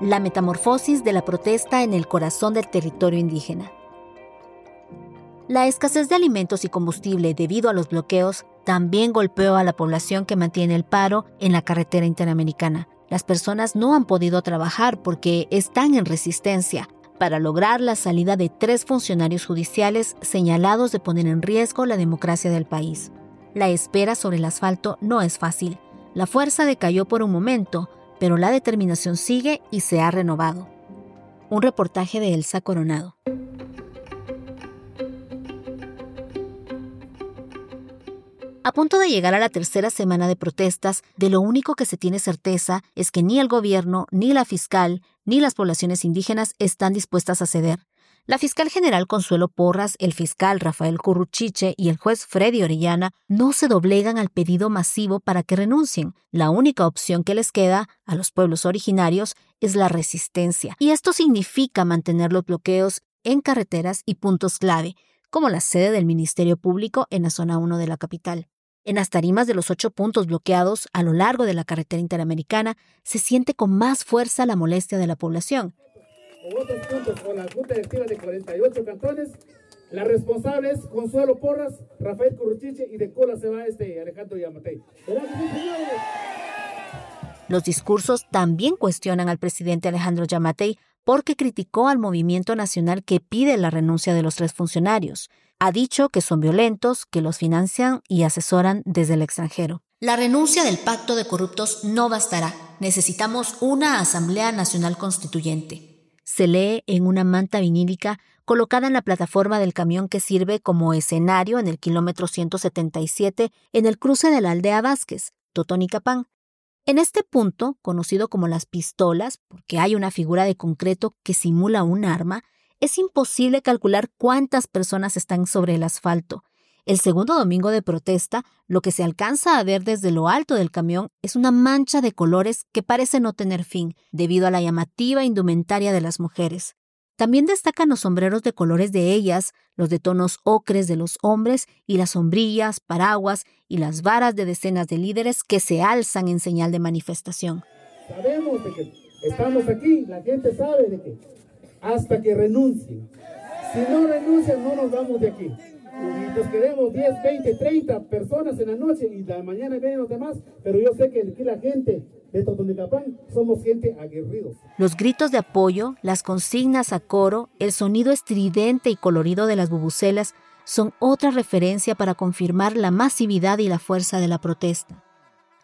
la metamorfosis de la protesta en el corazón del territorio indígena. La escasez de alimentos y combustible debido a los bloqueos también golpeó a la población que mantiene el paro en la carretera interamericana. Las personas no han podido trabajar porque están en resistencia para lograr la salida de tres funcionarios judiciales señalados de poner en riesgo la democracia del país. La espera sobre el asfalto no es fácil. La fuerza decayó por un momento, pero la determinación sigue y se ha renovado. Un reportaje de Elsa Coronado. A punto de llegar a la tercera semana de protestas, de lo único que se tiene certeza es que ni el gobierno, ni la fiscal, ni las poblaciones indígenas están dispuestas a ceder. La fiscal general Consuelo Porras, el fiscal Rafael Curruchiche y el juez Freddy Orellana no se doblegan al pedido masivo para que renuncien. La única opción que les queda a los pueblos originarios es la resistencia. Y esto significa mantener los bloqueos en carreteras y puntos clave, como la sede del Ministerio Público en la zona 1 de la capital. En las tarimas de los ocho puntos bloqueados a lo largo de la carretera interamericana se siente con más fuerza la molestia de la población otros puntos con la Junta Directiva de 48 cantones. La responsable es Consuelo Porras, Rafael Curruchiche y de cola se va este Alejandro Yamatei. Los discursos también cuestionan al presidente Alejandro Yamatei porque criticó al movimiento nacional que pide la renuncia de los tres funcionarios. Ha dicho que son violentos, que los financian y asesoran desde el extranjero. La renuncia del pacto de corruptos no bastará. Necesitamos una Asamblea Nacional Constituyente se lee en una manta vinílica colocada en la plataforma del camión que sirve como escenario en el kilómetro 177 en el cruce de la aldea Vázquez, Totonicapán. En este punto, conocido como las pistolas, porque hay una figura de concreto que simula un arma, es imposible calcular cuántas personas están sobre el asfalto, el segundo domingo de protesta, lo que se alcanza a ver desde lo alto del camión es una mancha de colores que parece no tener fin, debido a la llamativa indumentaria de las mujeres. También destacan los sombreros de colores de ellas, los de tonos ocres de los hombres y las sombrillas, paraguas y las varas de decenas de líderes que se alzan en señal de manifestación. Sabemos de que estamos aquí, la gente sabe de que hasta que renuncien. Si no renuncian, no nos vamos de aquí. Y nos queremos 10, 20, 30 personas en la noche y la mañana vienen los demás, pero yo sé que aquí la gente de Totonicapán somos gente aguerridos. Los gritos de apoyo, las consignas a coro, el sonido estridente y colorido de las bubucelas son otra referencia para confirmar la masividad y la fuerza de la protesta.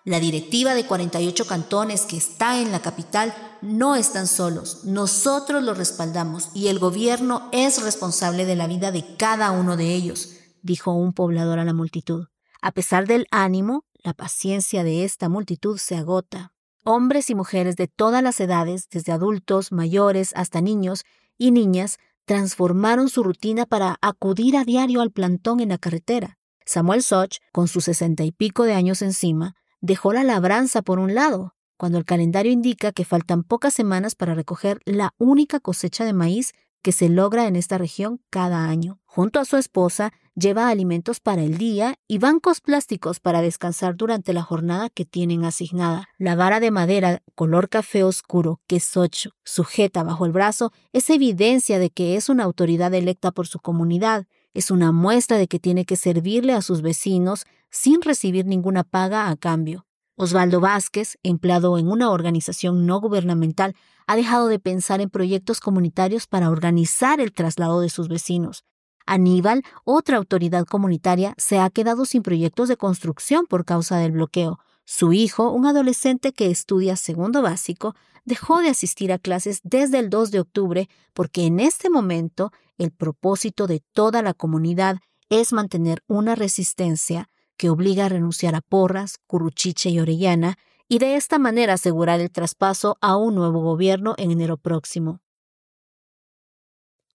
La directiva de 48 cantones que está en la capital no están solos. Nosotros los respaldamos y el gobierno es responsable de la vida de cada uno de ellos, dijo un poblador a la multitud. A pesar del ánimo, la paciencia de esta multitud se agota. Hombres y mujeres de todas las edades, desde adultos, mayores hasta niños y niñas, transformaron su rutina para acudir a diario al plantón en la carretera. Samuel Soch, con sus sesenta y pico de años encima, dejó la labranza por un lado, cuando el calendario indica que faltan pocas semanas para recoger la única cosecha de maíz que se logra en esta región cada año. Junto a su esposa, lleva alimentos para el día y bancos plásticos para descansar durante la jornada que tienen asignada. La vara de madera color café oscuro que Soch sujeta bajo el brazo es evidencia de que es una autoridad electa por su comunidad es una muestra de que tiene que servirle a sus vecinos sin recibir ninguna paga a cambio. Osvaldo Vázquez, empleado en una organización no gubernamental, ha dejado de pensar en proyectos comunitarios para organizar el traslado de sus vecinos. Aníbal, otra autoridad comunitaria, se ha quedado sin proyectos de construcción por causa del bloqueo. Su hijo, un adolescente que estudia segundo básico, dejó de asistir a clases desde el 2 de octubre porque en este momento el propósito de toda la comunidad es mantener una resistencia que obliga a renunciar a Porras, Curuchiche y Orellana y de esta manera asegurar el traspaso a un nuevo gobierno en enero próximo.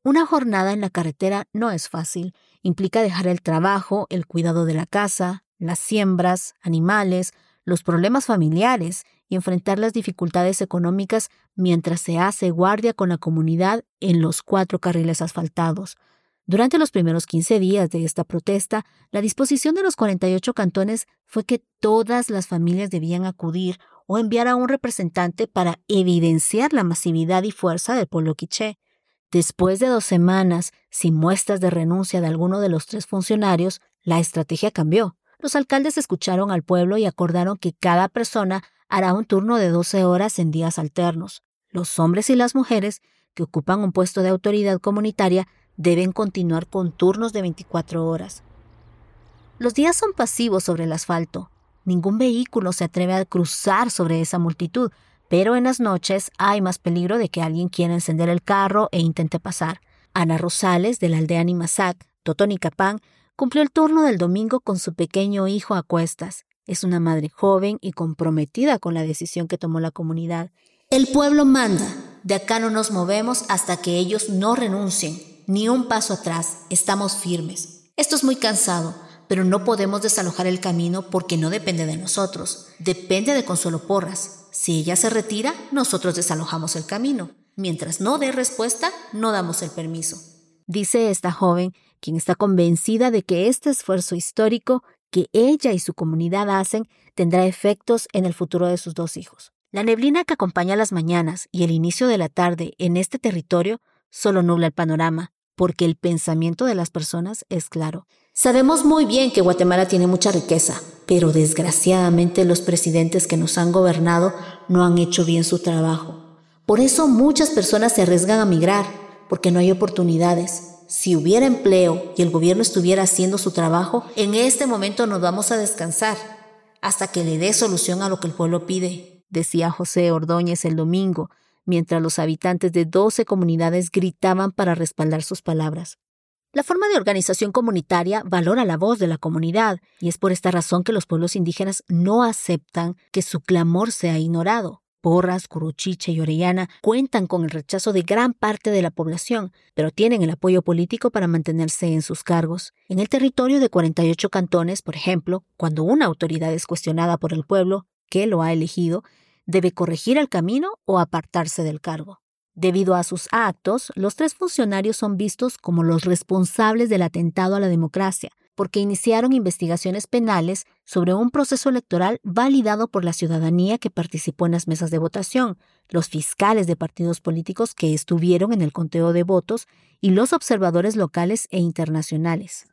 Una jornada en la carretera no es fácil. Implica dejar el trabajo, el cuidado de la casa, las siembras, animales, los problemas familiares y enfrentar las dificultades económicas mientras se hace guardia con la comunidad en los cuatro carriles asfaltados. Durante los primeros 15 días de esta protesta, la disposición de los 48 cantones fue que todas las familias debían acudir o enviar a un representante para evidenciar la masividad y fuerza del pueblo quiché. Después de dos semanas, sin muestras de renuncia de alguno de los tres funcionarios, la estrategia cambió. Los alcaldes escucharon al pueblo y acordaron que cada persona hará un turno de 12 horas en días alternos. Los hombres y las mujeres que ocupan un puesto de autoridad comunitaria deben continuar con turnos de 24 horas. Los días son pasivos sobre el asfalto. Ningún vehículo se atreve a cruzar sobre esa multitud, pero en las noches hay más peligro de que alguien quiera encender el carro e intente pasar. Ana Rosales, de la aldea Nimasac, Totonicapán, cumplió el turno del domingo con su pequeño hijo a cuestas. Es una madre joven y comprometida con la decisión que tomó la comunidad. El pueblo manda. De acá no nos movemos hasta que ellos no renuncien. Ni un paso atrás. Estamos firmes. Esto es muy cansado, pero no podemos desalojar el camino porque no depende de nosotros. Depende de Consuelo Porras. Si ella se retira, nosotros desalojamos el camino. Mientras no dé respuesta, no damos el permiso. Dice esta joven, quien está convencida de que este esfuerzo histórico que ella y su comunidad hacen tendrá efectos en el futuro de sus dos hijos. La neblina que acompaña las mañanas y el inicio de la tarde en este territorio solo nubla el panorama, porque el pensamiento de las personas es claro. Sabemos muy bien que Guatemala tiene mucha riqueza, pero desgraciadamente los presidentes que nos han gobernado no han hecho bien su trabajo. Por eso muchas personas se arriesgan a migrar, porque no hay oportunidades, si hubiera empleo y el gobierno estuviera haciendo su trabajo, en este momento nos vamos a descansar hasta que le dé solución a lo que el pueblo pide, decía José Ordóñez el domingo, mientras los habitantes de 12 comunidades gritaban para respaldar sus palabras. La forma de organización comunitaria valora la voz de la comunidad y es por esta razón que los pueblos indígenas no aceptan que su clamor sea ignorado. Porras, Curuchiche y Orellana cuentan con el rechazo de gran parte de la población, pero tienen el apoyo político para mantenerse en sus cargos. En el territorio de 48 cantones, por ejemplo, cuando una autoridad es cuestionada por el pueblo, que lo ha elegido, debe corregir el camino o apartarse del cargo. Debido a sus actos, los tres funcionarios son vistos como los responsables del atentado a la democracia, porque iniciaron investigaciones penales sobre un proceso electoral validado por la ciudadanía que participó en las mesas de votación, los fiscales de partidos políticos que estuvieron en el conteo de votos y los observadores locales e internacionales.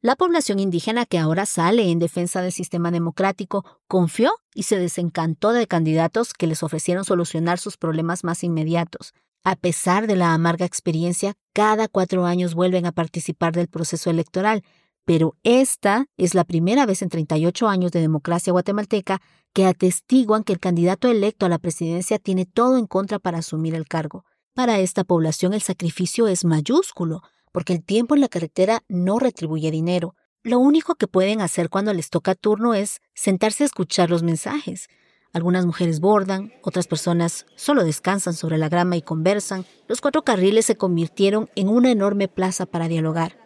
La población indígena que ahora sale en defensa del sistema democrático confió y se desencantó de candidatos que les ofrecieron solucionar sus problemas más inmediatos. A pesar de la amarga experiencia, cada cuatro años vuelven a participar del proceso electoral, pero esta es la primera vez en 38 años de democracia guatemalteca que atestiguan que el candidato electo a la presidencia tiene todo en contra para asumir el cargo. Para esta población el sacrificio es mayúsculo, porque el tiempo en la carretera no retribuye dinero. Lo único que pueden hacer cuando les toca turno es sentarse a escuchar los mensajes. Algunas mujeres bordan, otras personas solo descansan sobre la grama y conversan. Los cuatro carriles se convirtieron en una enorme plaza para dialogar.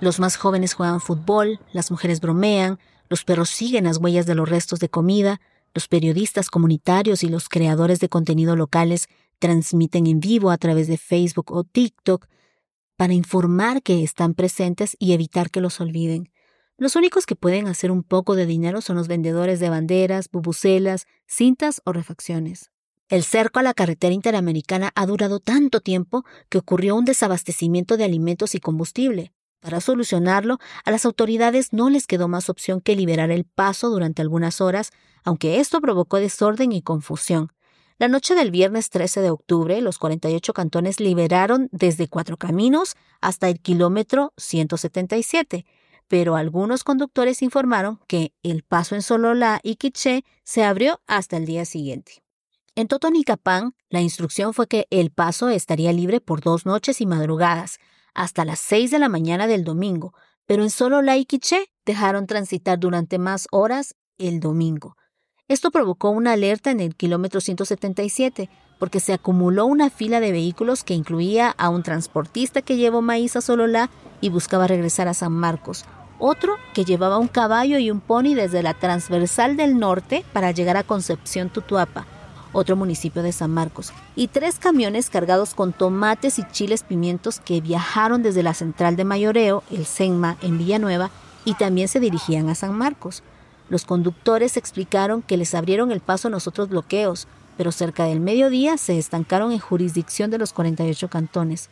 Los más jóvenes juegan fútbol, las mujeres bromean, los perros siguen las huellas de los restos de comida, los periodistas comunitarios y los creadores de contenido locales transmiten en vivo a través de Facebook o TikTok para informar que están presentes y evitar que los olviden. Los únicos que pueden hacer un poco de dinero son los vendedores de banderas, bubucelas, cintas o refacciones. El cerco a la carretera interamericana ha durado tanto tiempo que ocurrió un desabastecimiento de alimentos y combustible. Para solucionarlo, a las autoridades no les quedó más opción que liberar el paso durante algunas horas, aunque esto provocó desorden y confusión. La noche del viernes 13 de octubre, los 48 cantones liberaron desde Cuatro Caminos hasta el kilómetro 177, pero algunos conductores informaron que el paso en Sololá y Quiché se abrió hasta el día siguiente. En Totonicapán, la instrucción fue que el paso estaría libre por dos noches y madrugadas, hasta las 6 de la mañana del domingo, pero en solo La Iquiche dejaron transitar durante más horas el domingo. Esto provocó una alerta en el kilómetro 177, porque se acumuló una fila de vehículos que incluía a un transportista que llevó maíz a Sololá y buscaba regresar a San Marcos, otro que llevaba un caballo y un pony desde la transversal del norte para llegar a Concepción Tutuapa, otro municipio de San Marcos, y tres camiones cargados con tomates y chiles pimientos que viajaron desde la central de mayoreo, el Senma, en Villanueva, y también se dirigían a San Marcos. Los conductores explicaron que les abrieron el paso a nosotros bloqueos, pero cerca del mediodía se estancaron en jurisdicción de los 48 cantones.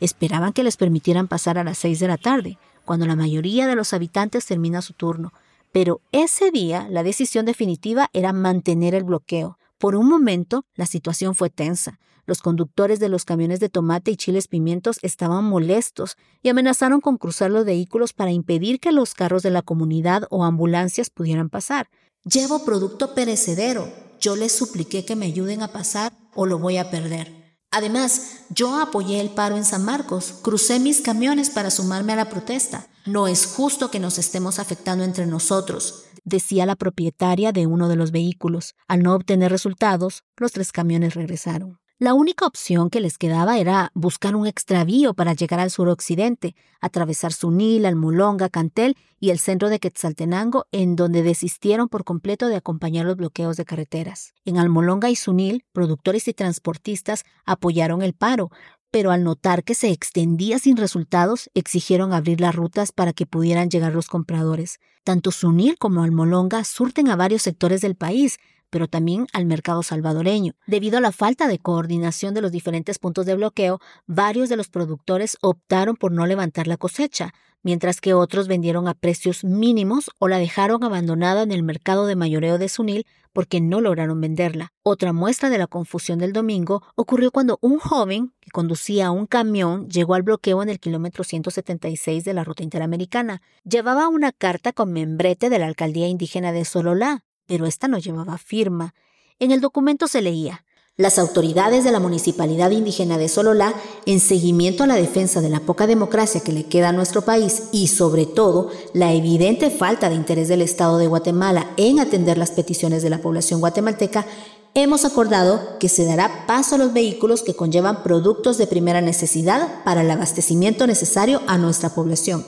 Esperaban que les permitieran pasar a las 6 de la tarde, cuando la mayoría de los habitantes termina su turno, pero ese día la decisión definitiva era mantener el bloqueo. Por un momento la situación fue tensa. Los conductores de los camiones de tomate y chiles pimientos estaban molestos y amenazaron con cruzar los vehículos para impedir que los carros de la comunidad o ambulancias pudieran pasar. Llevo producto perecedero. Yo les supliqué que me ayuden a pasar o lo voy a perder. Además, yo apoyé el paro en San Marcos, crucé mis camiones para sumarme a la protesta. No es justo que nos estemos afectando entre nosotros, decía la propietaria de uno de los vehículos. Al no obtener resultados, los tres camiones regresaron. La única opción que les quedaba era buscar un extravío para llegar al suroccidente, atravesar Sunil, Almolonga, Cantel y el centro de Quetzaltenango, en donde desistieron por completo de acompañar los bloqueos de carreteras. En Almolonga y Sunil, productores y transportistas apoyaron el paro, pero al notar que se extendía sin resultados, exigieron abrir las rutas para que pudieran llegar los compradores. Tanto Sunil como Almolonga surten a varios sectores del país, pero también al mercado salvadoreño. Debido a la falta de coordinación de los diferentes puntos de bloqueo, varios de los productores optaron por no levantar la cosecha, mientras que otros vendieron a precios mínimos o la dejaron abandonada en el mercado de mayoreo de Sunil porque no lograron venderla. Otra muestra de la confusión del domingo ocurrió cuando un joven que conducía un camión llegó al bloqueo en el kilómetro 176 de la ruta interamericana. Llevaba una carta con membrete de la alcaldía indígena de Sololá, pero esta no llevaba firma. En el documento se leía, las autoridades de la Municipalidad Indígena de Sololá, en seguimiento a la defensa de la poca democracia que le queda a nuestro país y sobre todo la evidente falta de interés del Estado de Guatemala en atender las peticiones de la población guatemalteca, hemos acordado que se dará paso a los vehículos que conllevan productos de primera necesidad para el abastecimiento necesario a nuestra población.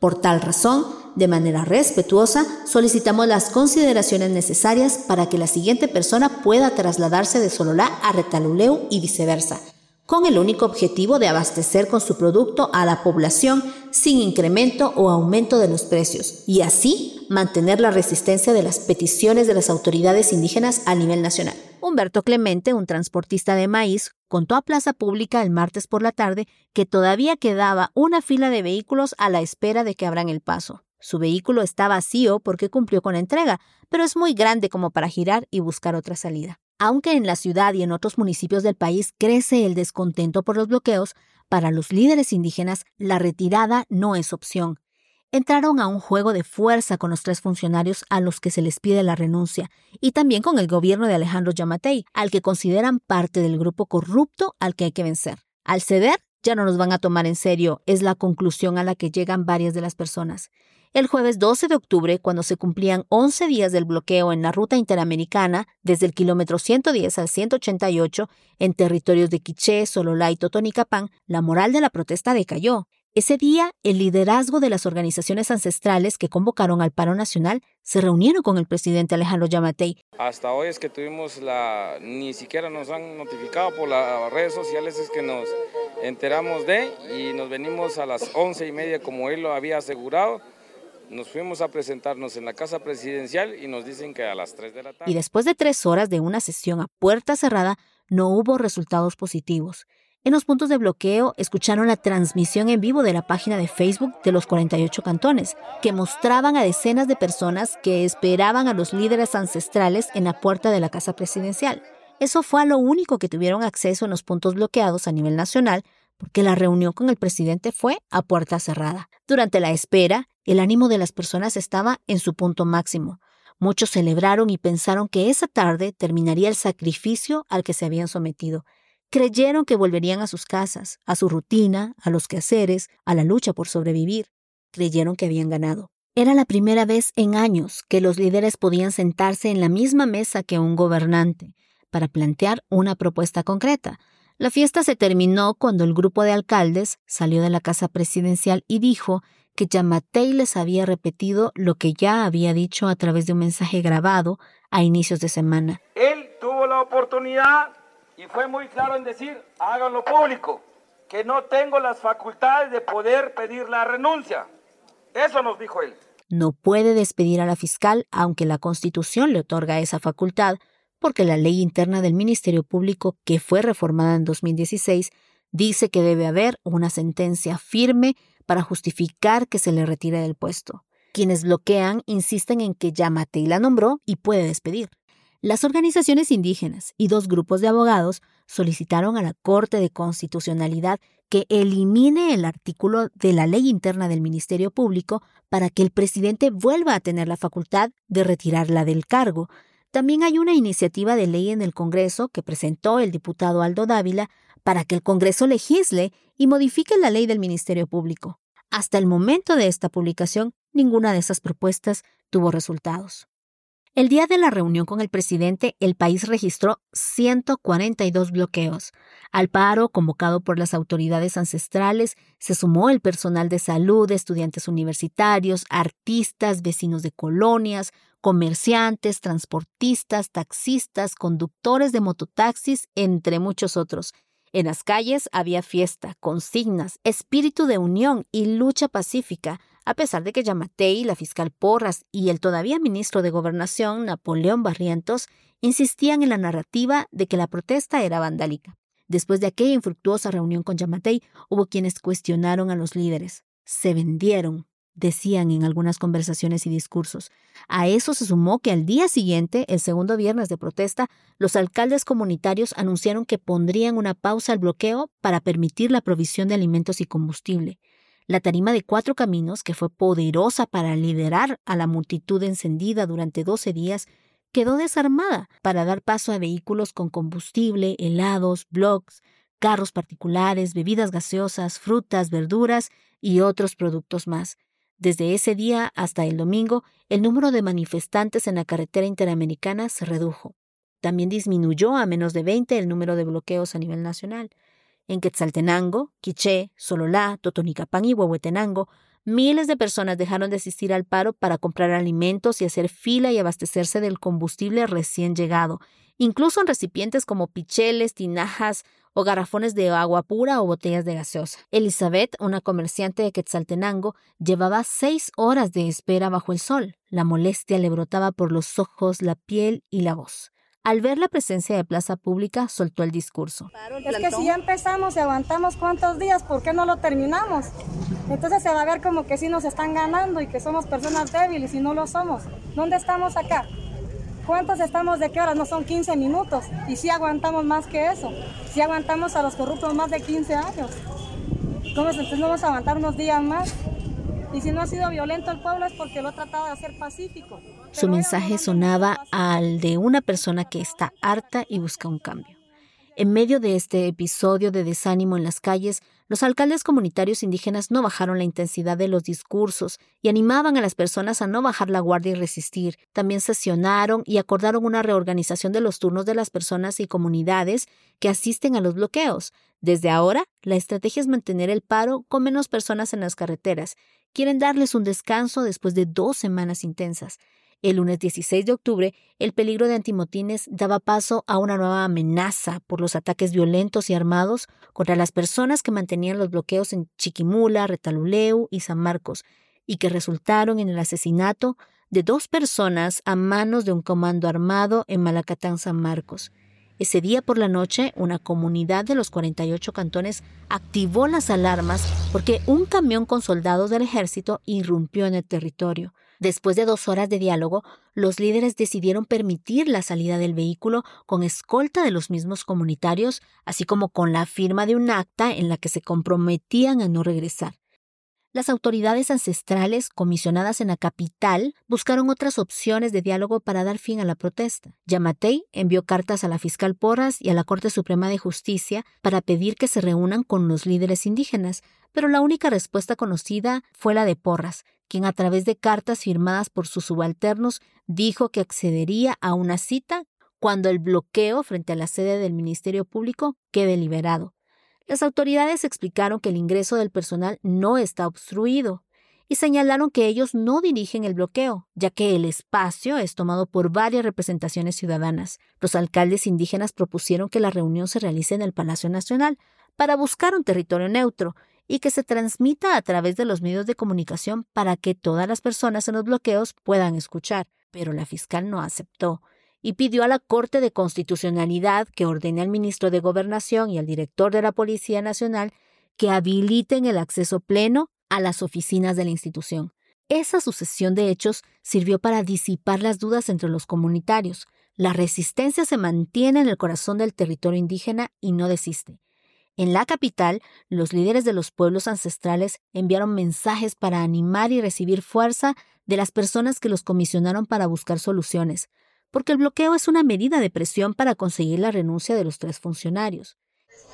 Por tal razón, de manera respetuosa, solicitamos las consideraciones necesarias para que la siguiente persona pueda trasladarse de Sololá a Retaluleu y viceversa, con el único objetivo de abastecer con su producto a la población sin incremento o aumento de los precios, y así mantener la resistencia de las peticiones de las autoridades indígenas a nivel nacional. Humberto Clemente, un transportista de maíz, contó a Plaza Pública el martes por la tarde que todavía quedaba una fila de vehículos a la espera de que abran el paso. Su vehículo está vacío porque cumplió con la entrega, pero es muy grande como para girar y buscar otra salida. Aunque en la ciudad y en otros municipios del país crece el descontento por los bloqueos, para los líderes indígenas la retirada no es opción. Entraron a un juego de fuerza con los tres funcionarios a los que se les pide la renuncia y también con el gobierno de Alejandro Yamatei, al que consideran parte del grupo corrupto al que hay que vencer. Al ceder, ya no nos van a tomar en serio, es la conclusión a la que llegan varias de las personas. El jueves 12 de octubre, cuando se cumplían 11 días del bloqueo en la ruta interamericana, desde el kilómetro 110 al 188, en territorios de Quiché, Sololá y Totonicapán, la moral de la protesta decayó. Ese día, el liderazgo de las organizaciones ancestrales que convocaron al paro nacional se reunieron con el presidente Alejandro Yamatei. Hasta hoy es que tuvimos la, ni siquiera nos han notificado por las redes sociales, es que nos enteramos de y nos venimos a las once y media como él lo había asegurado nos fuimos a presentarnos en la casa presidencial y nos dicen que a las 3 de la tarde. Y después de tres horas de una sesión a puerta cerrada, no hubo resultados positivos. En los puntos de bloqueo escucharon la transmisión en vivo de la página de Facebook de los 48 cantones, que mostraban a decenas de personas que esperaban a los líderes ancestrales en la puerta de la casa presidencial. Eso fue a lo único que tuvieron acceso en los puntos bloqueados a nivel nacional, porque la reunión con el presidente fue a puerta cerrada. Durante la espera, el ánimo de las personas estaba en su punto máximo. Muchos celebraron y pensaron que esa tarde terminaría el sacrificio al que se habían sometido. Creyeron que volverían a sus casas, a su rutina, a los quehaceres, a la lucha por sobrevivir. Creyeron que habían ganado. Era la primera vez en años que los líderes podían sentarse en la misma mesa que un gobernante para plantear una propuesta concreta, la fiesta se terminó cuando el grupo de alcaldes salió de la casa presidencial y dijo que Yamatei les había repetido lo que ya había dicho a través de un mensaje grabado a inicios de semana. Él tuvo la oportunidad y fue muy claro en decir, háganlo público, que no tengo las facultades de poder pedir la renuncia. Eso nos dijo él. no puede despedir a la fiscal aunque la Constitución le otorga esa facultad, porque la ley interna del Ministerio Público, que fue reformada en 2016, dice que debe haber una sentencia firme para justificar que se le retire del puesto. Quienes bloquean insisten en que Yamatei la nombró y puede despedir. Las organizaciones indígenas y dos grupos de abogados solicitaron a la Corte de Constitucionalidad que elimine el artículo de la ley interna del Ministerio Público para que el presidente vuelva a tener la facultad de retirarla del cargo. También hay una iniciativa de ley en el Congreso que presentó el diputado Aldo Dávila para que el Congreso legisle y modifique la ley del Ministerio Público. Hasta el momento de esta publicación, ninguna de esas propuestas tuvo resultados. El día de la reunión con el presidente, el país registró 142 bloqueos. Al paro convocado por las autoridades ancestrales se sumó el personal de salud, estudiantes universitarios, artistas, vecinos de colonias, comerciantes, transportistas, taxistas, conductores de mototaxis, entre muchos otros. En las calles había fiesta, consignas, espíritu de unión y lucha pacífica, a pesar de que Yamatei, la fiscal Porras y el todavía ministro de Gobernación, Napoleón Barrientos, insistían en la narrativa de que la protesta era vandálica. Después de aquella infructuosa reunión con Yamatei, hubo quienes cuestionaron a los líderes. Se vendieron, decían en algunas conversaciones y discursos. A eso se sumó que al día siguiente, el segundo viernes de protesta, los alcaldes comunitarios anunciaron que pondrían una pausa al bloqueo para permitir la provisión de alimentos y combustible. La tarima de cuatro caminos, que fue poderosa para liderar a la multitud encendida durante 12 días, quedó desarmada para dar paso a vehículos con combustible, helados, blogs, carros particulares, bebidas gaseosas, frutas, verduras y otros productos más. Desde ese día hasta el domingo, el número de manifestantes en la carretera interamericana se redujo. También disminuyó a menos de 20 el número de bloqueos a nivel nacional. En Quetzaltenango, Quiché, Sololá, Totonicapán y Huehuetenango, miles de personas dejaron de asistir al paro para comprar alimentos y hacer fila y abastecerse del combustible recién llegado, incluso en recipientes como picheles, tinajas o garrafones de agua pura o botellas de gaseosa. Elizabeth, una comerciante de Quetzaltenango, llevaba seis horas de espera bajo el sol. La molestia le brotaba por los ojos, la piel y la voz. Al ver la presencia de plaza pública, soltó el discurso. Es que si ya empezamos y aguantamos cuántos días, ¿por qué no lo terminamos? Entonces se va a ver como que sí nos están ganando y que somos personas débiles y no lo somos. ¿Dónde estamos acá? ¿Cuántos estamos de qué horas? No son 15 minutos. Y si aguantamos más que eso. Si aguantamos a los corruptos más de 15 años. entonces no vamos a aguantar unos días más. Y si no ha sido violento el pueblo es porque lo ha tratado de hacer pacífico. Su mensaje sonaba al de una persona que está harta y busca un cambio. En medio de este episodio de desánimo en las calles, los alcaldes comunitarios indígenas no bajaron la intensidad de los discursos y animaban a las personas a no bajar la guardia y resistir. También sesionaron y acordaron una reorganización de los turnos de las personas y comunidades que asisten a los bloqueos. Desde ahora, la estrategia es mantener el paro con menos personas en las carreteras. Quieren darles un descanso después de dos semanas intensas. El lunes 16 de octubre, el peligro de antimotines daba paso a una nueva amenaza por los ataques violentos y armados contra las personas que mantenían los bloqueos en Chiquimula, Retaluleu y San Marcos, y que resultaron en el asesinato de dos personas a manos de un comando armado en Malacatán, San Marcos. Ese día por la noche, una comunidad de los 48 cantones activó las alarmas porque un camión con soldados del ejército irrumpió en el territorio. Después de dos horas de diálogo, los líderes decidieron permitir la salida del vehículo con escolta de los mismos comunitarios, así como con la firma de un acta en la que se comprometían a no regresar. Las autoridades ancestrales, comisionadas en la capital, buscaron otras opciones de diálogo para dar fin a la protesta. Yamatei envió cartas a la fiscal Porras y a la Corte Suprema de Justicia para pedir que se reúnan con los líderes indígenas, pero la única respuesta conocida fue la de Porras, quien a través de cartas firmadas por sus subalternos dijo que accedería a una cita cuando el bloqueo frente a la sede del Ministerio Público quede liberado. Las autoridades explicaron que el ingreso del personal no está obstruido y señalaron que ellos no dirigen el bloqueo, ya que el espacio es tomado por varias representaciones ciudadanas. Los alcaldes indígenas propusieron que la reunión se realice en el Palacio Nacional para buscar un territorio neutro y que se transmita a través de los medios de comunicación para que todas las personas en los bloqueos puedan escuchar. Pero la fiscal no aceptó y pidió a la Corte de Constitucionalidad que ordene al ministro de Gobernación y al director de la Policía Nacional que habiliten el acceso pleno a las oficinas de la institución. Esa sucesión de hechos sirvió para disipar las dudas entre los comunitarios. La resistencia se mantiene en el corazón del territorio indígena y no desiste. En la capital, los líderes de los pueblos ancestrales enviaron mensajes para animar y recibir fuerza de las personas que los comisionaron para buscar soluciones, porque el bloqueo es una medida de presión para conseguir la renuncia de los tres funcionarios.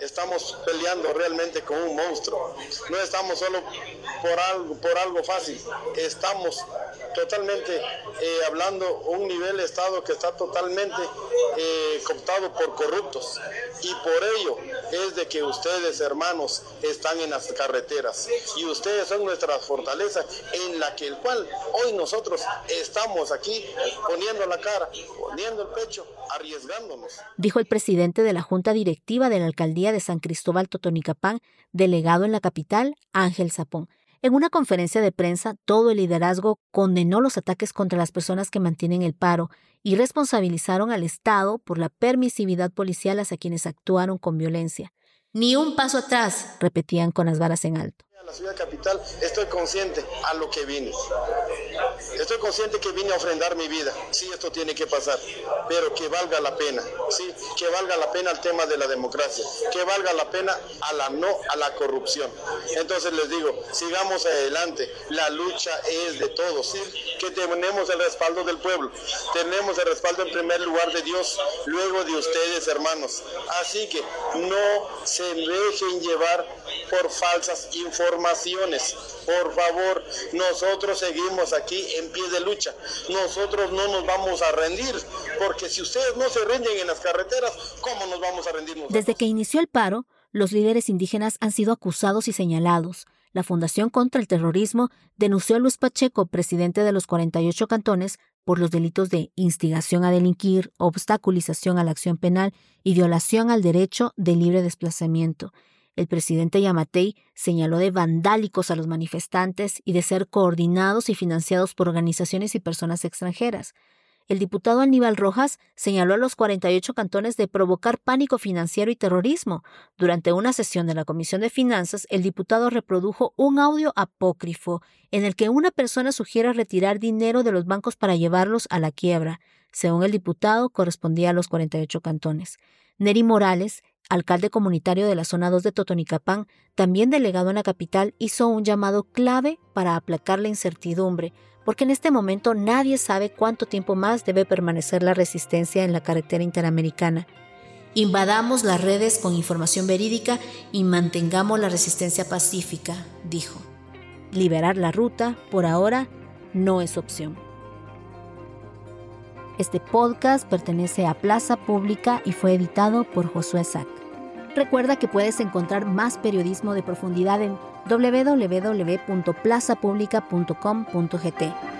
Estamos peleando realmente con un monstruo. No estamos solo por algo, fácil. Estamos totalmente eh, hablando un nivel Estado que está totalmente eh, por corruptos. Y por ello es de que ustedes, hermanos, están en las carreteras. Y ustedes son nuestra fortaleza en la que el cual hoy nosotros estamos aquí poniendo la cara, poniendo el pecho, arriesgándonos. Dijo el presidente de la Junta Directiva de la Alcaldía de San Cristóbal Totonicapán, delegado en la capital, Ángel Zapón. En una conferencia de prensa, todo el liderazgo condenó los ataques contra las personas que mantienen el paro y responsabilizaron al Estado por la permisividad policial hacia quienes actuaron con violencia. Ni un paso atrás, repetían con las varas en alto la ciudad capital, estoy consciente a lo que vine. Estoy consciente que vine a ofrendar mi vida. Sí, esto tiene que pasar, pero que valga la pena. Sí, que valga la pena el tema de la democracia, que valga la pena a la no a la corrupción. Entonces les digo, sigamos adelante. La lucha es de todos, ¿sí? que tenemos el respaldo del pueblo. Tenemos el respaldo en primer lugar de Dios, luego de ustedes, hermanos. Así que no se dejen llevar por falsas informaciones. Por favor, nosotros seguimos aquí en pie de lucha. Nosotros no nos vamos a rendir, porque si ustedes no se rinden en las carreteras, ¿cómo nos vamos a rendir? Desde que inició el paro, los líderes indígenas han sido acusados y señalados. La Fundación contra el Terrorismo denunció a Luis Pacheco, presidente de los 48 cantones, por los delitos de instigación a delinquir, obstaculización a la acción penal y violación al derecho de libre desplazamiento. El presidente Yamatei señaló de vandálicos a los manifestantes y de ser coordinados y financiados por organizaciones y personas extranjeras. El diputado Aníbal Rojas señaló a los 48 cantones de provocar pánico financiero y terrorismo. Durante una sesión de la Comisión de Finanzas, el diputado reprodujo un audio apócrifo en el que una persona sugiere retirar dinero de los bancos para llevarlos a la quiebra. Según el diputado, correspondía a los 48 cantones. Neri Morales, alcalde comunitario de la zona 2 de Totonicapán, también delegado en la capital, hizo un llamado clave para aplacar la incertidumbre, porque en este momento nadie sabe cuánto tiempo más debe permanecer la resistencia en la carretera interamericana. Invadamos las redes con información verídica y mantengamos la resistencia pacífica, dijo. Liberar la ruta, por ahora, no es opción. Este podcast pertenece a Plaza Pública y fue editado por Josué Sack. Recuerda que puedes encontrar más periodismo de profundidad en www.plazapublica.com.gt.